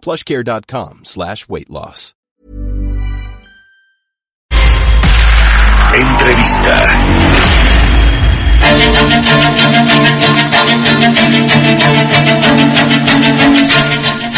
plushcare.com slash weight loss. Entrevista.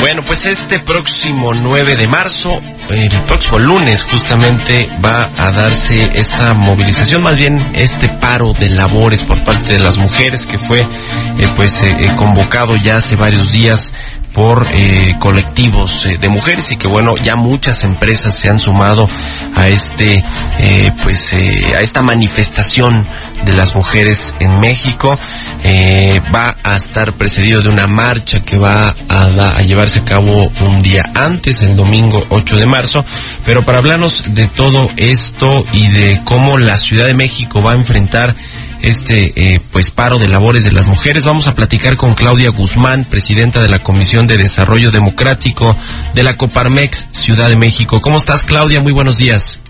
Bueno, pues este próximo 9 de marzo, el próximo lunes justamente va a darse esta movilización, más bien este paro de labores por parte de las mujeres que fue eh, pues eh, eh, convocado ya hace varios días por eh, colectivos eh, de mujeres y que bueno ya muchas empresas se han sumado a este eh, pues eh, a esta manifestación de las mujeres en México. Eh, va a estar precedido de una marcha que va a, da- a llevarse a cabo un día antes el domingo 8 de marzo. Pero para hablarnos de todo esto y de cómo la Ciudad de México va a enfrentar este eh, pues paro de labores de las mujeres. Vamos a platicar con Claudia Guzmán, presidenta de la Comisión de Desarrollo Democrático de la Coparmex Ciudad de México. ¿Cómo estás, Claudia? Muy buenos días.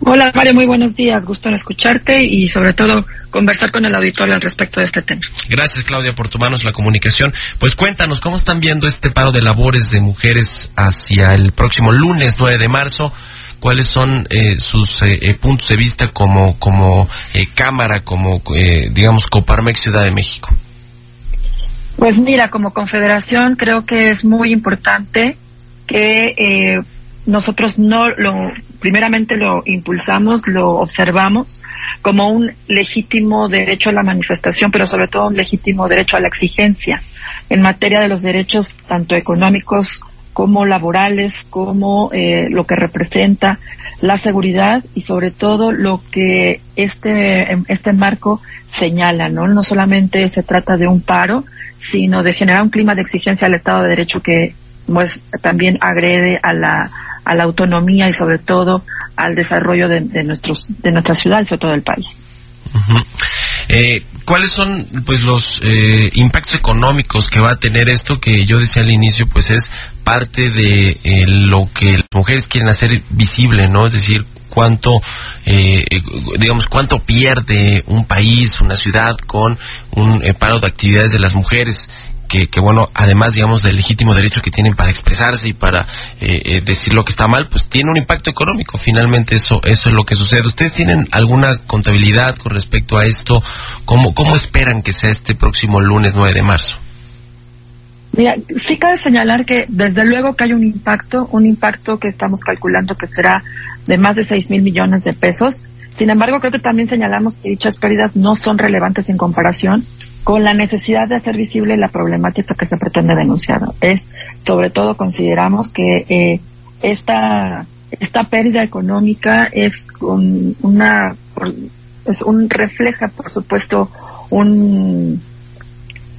Hola Mario, muy buenos días. Gusto en escucharte y sobre todo conversar con el auditorio al respecto de este tema. Gracias, Claudia, por tomarnos la comunicación. Pues cuéntanos, ¿cómo están viendo este paro de labores de mujeres hacia el próximo lunes 9 de marzo? ¿Cuáles son eh, sus eh, eh, puntos de vista como, como eh, Cámara, como, eh, digamos, Coparmex Ciudad de México? Pues mira, como confederación creo que es muy importante que nosotros no lo, primeramente lo impulsamos, lo observamos como un legítimo derecho a la manifestación, pero sobre todo un legítimo derecho a la exigencia en materia de los derechos tanto económicos como laborales, como eh, lo que representa la seguridad y sobre todo lo que este, este marco señala, ¿no? No solamente se trata de un paro, sino de generar un clima de exigencia al Estado de Derecho que pues, también agrede a la, a la autonomía y sobre todo al desarrollo de, nuestros, de nuestra ciudad y sobre todo del país. Eh, ¿Cuáles son pues los eh, impactos económicos que va a tener esto que yo decía al inicio pues es parte de eh, lo que las mujeres quieren hacer visible, ¿no? Es decir, cuánto eh, eh, digamos cuánto pierde un país, una ciudad con un paro de actividades de las mujeres que, que, bueno, además, digamos, del legítimo derecho que tienen para expresarse y para eh, eh, decir lo que está mal, pues tiene un impacto económico. Finalmente, eso, eso es lo que sucede. ¿Ustedes tienen alguna contabilidad con respecto a esto? ¿Cómo, cómo esperan que sea este próximo lunes 9 de marzo? Mira, sí cabe señalar que desde luego que hay un impacto, un impacto que estamos calculando que será de más de 6 mil millones de pesos. Sin embargo, creo que también señalamos que dichas pérdidas no son relevantes en comparación con la necesidad de hacer visible la problemática que se pretende denunciar. Es, sobre todo, consideramos que eh, esta esta pérdida económica es un, una es un refleja, por supuesto, un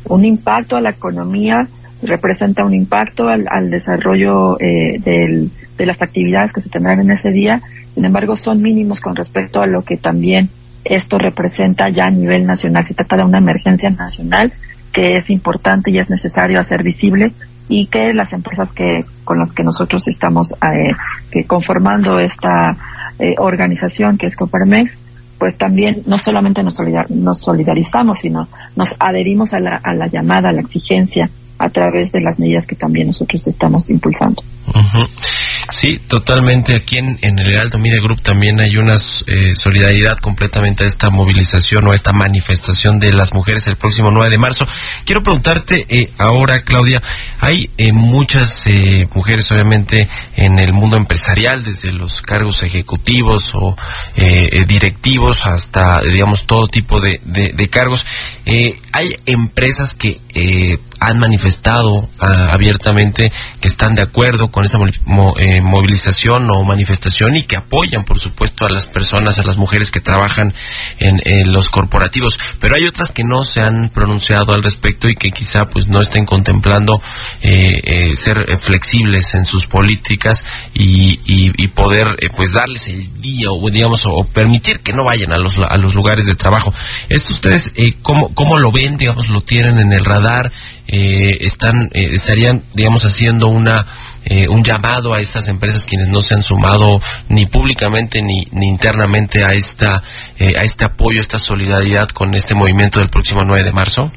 un impacto a la economía, representa un impacto al, al desarrollo eh, del, de las actividades que se tendrán en ese día. Sin embargo, son mínimos con respecto a lo que también esto representa ya a nivel nacional. Se trata de una emergencia nacional que es importante y es necesario hacer visible y que las empresas que con las que nosotros estamos eh, conformando esta eh, organización que es Coparmex, pues también no solamente nos, solidar, nos solidarizamos, sino nos adherimos a la, a la llamada, a la exigencia a través de las medidas que también nosotros estamos impulsando. Uh. Sí, totalmente. Aquí en, el Heraldo Media Group también hay una eh, solidaridad completamente a esta movilización o a esta manifestación de las mujeres el próximo 9 de marzo. Quiero preguntarte eh, ahora, Claudia, hay eh, muchas mujeres obviamente en el mundo empresarial, desde los cargos ejecutivos o eh, directivos hasta, digamos, todo tipo de, cargos. hay empresas que han manifestado uh, abiertamente que están de acuerdo con esta mo, eh, movilización o manifestación y que apoyan, por supuesto, a las personas, a las mujeres que trabajan en, los corporativos. Pero hay otras que no se han pronunciado al respecto y que quizá pues no estén contemplando ser flexibles en sus políticas y, y, poder pues darles el día o digamos o, permitir que no vayan a los, a los lugares de trabajo. Esto ustedes, ¿cómo, ¿cómo lo ven? Digamos, lo tienen en el radar eh, están eh, estarían digamos haciendo una eh, un llamado a estas empresas quienes no se han sumado ni públicamente ni, ni internamente a esta eh, a este apoyo esta solidaridad con este movimiento del próximo 9 de marzo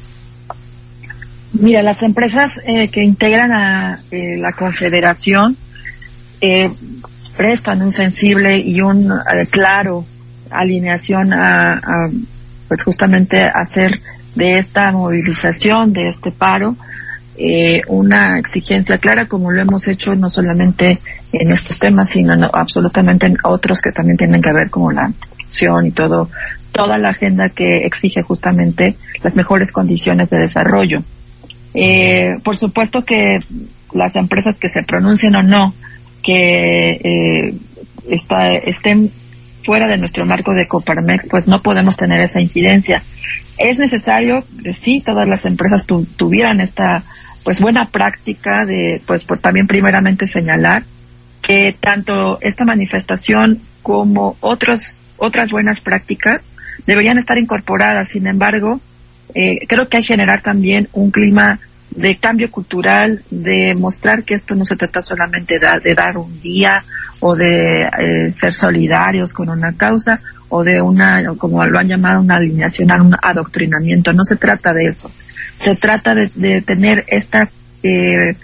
mira las empresas que integran a la confederación prestan un sensible y un claro alineación a, a pues justamente hacer de esta movilización, de este paro, eh, una exigencia clara como lo hemos hecho no solamente en estos temas, sino absolutamente en otros que también tienen que ver como la corrupción y todo, toda la agenda que exige justamente las mejores condiciones de desarrollo. Eh, por supuesto que las empresas que se pronuncien o no, que eh, estén fuera de nuestro marco de Coparmex, pues no podemos tener esa incidencia. Es necesario que sí todas las empresas tuvieran esta pues buena práctica de pues por también primeramente señalar que tanto esta manifestación como otros otras buenas prácticas deberían estar incorporadas. Sin embargo, eh, creo que hay que generar también un clima de cambio cultural, de mostrar que esto no se trata solamente de, dar un día o de eh, ser solidarios con una causa o de una, como lo han llamado, una alineación, un adoctrinamiento. No se trata de eso. Se trata de, tener esta eh,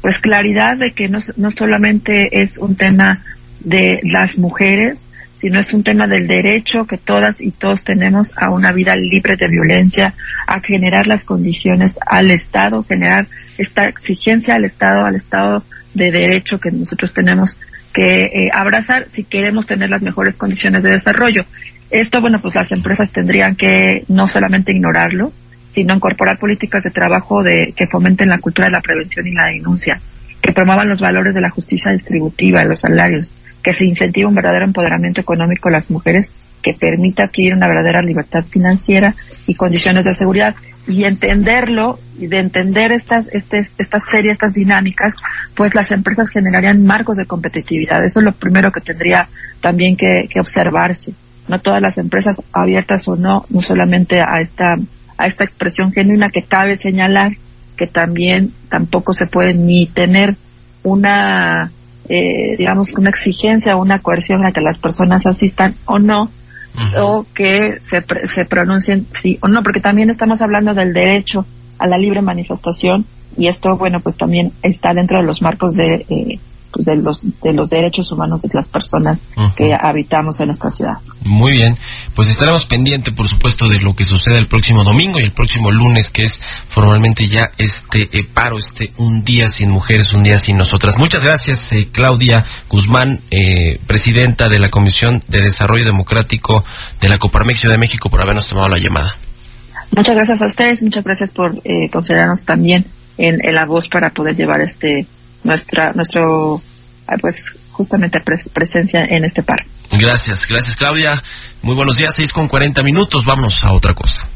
pues claridad de que no, no solamente es un tema de las mujeres, sino es un tema del derecho que todas y todos tenemos a una vida libre de violencia, a generar las condiciones al Estado, generar esta exigencia al Estado, al Estado de derecho que nosotros tenemos que eh, abrazar si queremos tener las mejores condiciones de desarrollo. Esto, bueno, pues las empresas tendrían que no solamente ignorarlo, sino incorporar políticas de trabajo de, que fomenten la cultura de la prevención y la denuncia, que promuevan los valores de la justicia distributiva, los salarios, que se incentive un verdadero empoderamiento económico de las mujeres que permita adquirir una verdadera libertad financiera y condiciones de seguridad. Y entenderlo y de entender estas este, estas series estas dinámicas pues las empresas generarían marcos de competitividad. Eso es lo primero que tendría también que, que observarse. No todas las empresas abiertas o no no solamente a esta a esta expresión genuina que cabe señalar que también tampoco se puede ni tener una eh, digamos, una exigencia o una coerción a que las personas asistan o no, o que se, se pronuncien sí o no, porque también estamos hablando del derecho a la libre manifestación y esto, bueno, pues también está dentro de los marcos de eh, de los de los derechos humanos de las personas que habitamos en esta ciudad. Muy bien, pues estaremos pendientes, por supuesto, de lo que suceda el próximo domingo y el próximo lunes, que es formalmente ya este eh, paro, este un día sin mujeres, un día sin nosotras. Muchas gracias, eh, Claudia Guzmán, eh, presidenta de la Comisión de Desarrollo Democrático de la Coparmex de México, por habernos tomado la llamada. Muchas gracias a ustedes, muchas gracias por considerarnos también en, en la voz para poder llevar este nuestra, nuestro, pues justamente presencia en este par. Gracias, gracias Claudia. Muy buenos días, 6 con 40 minutos. Vámonos a otra cosa.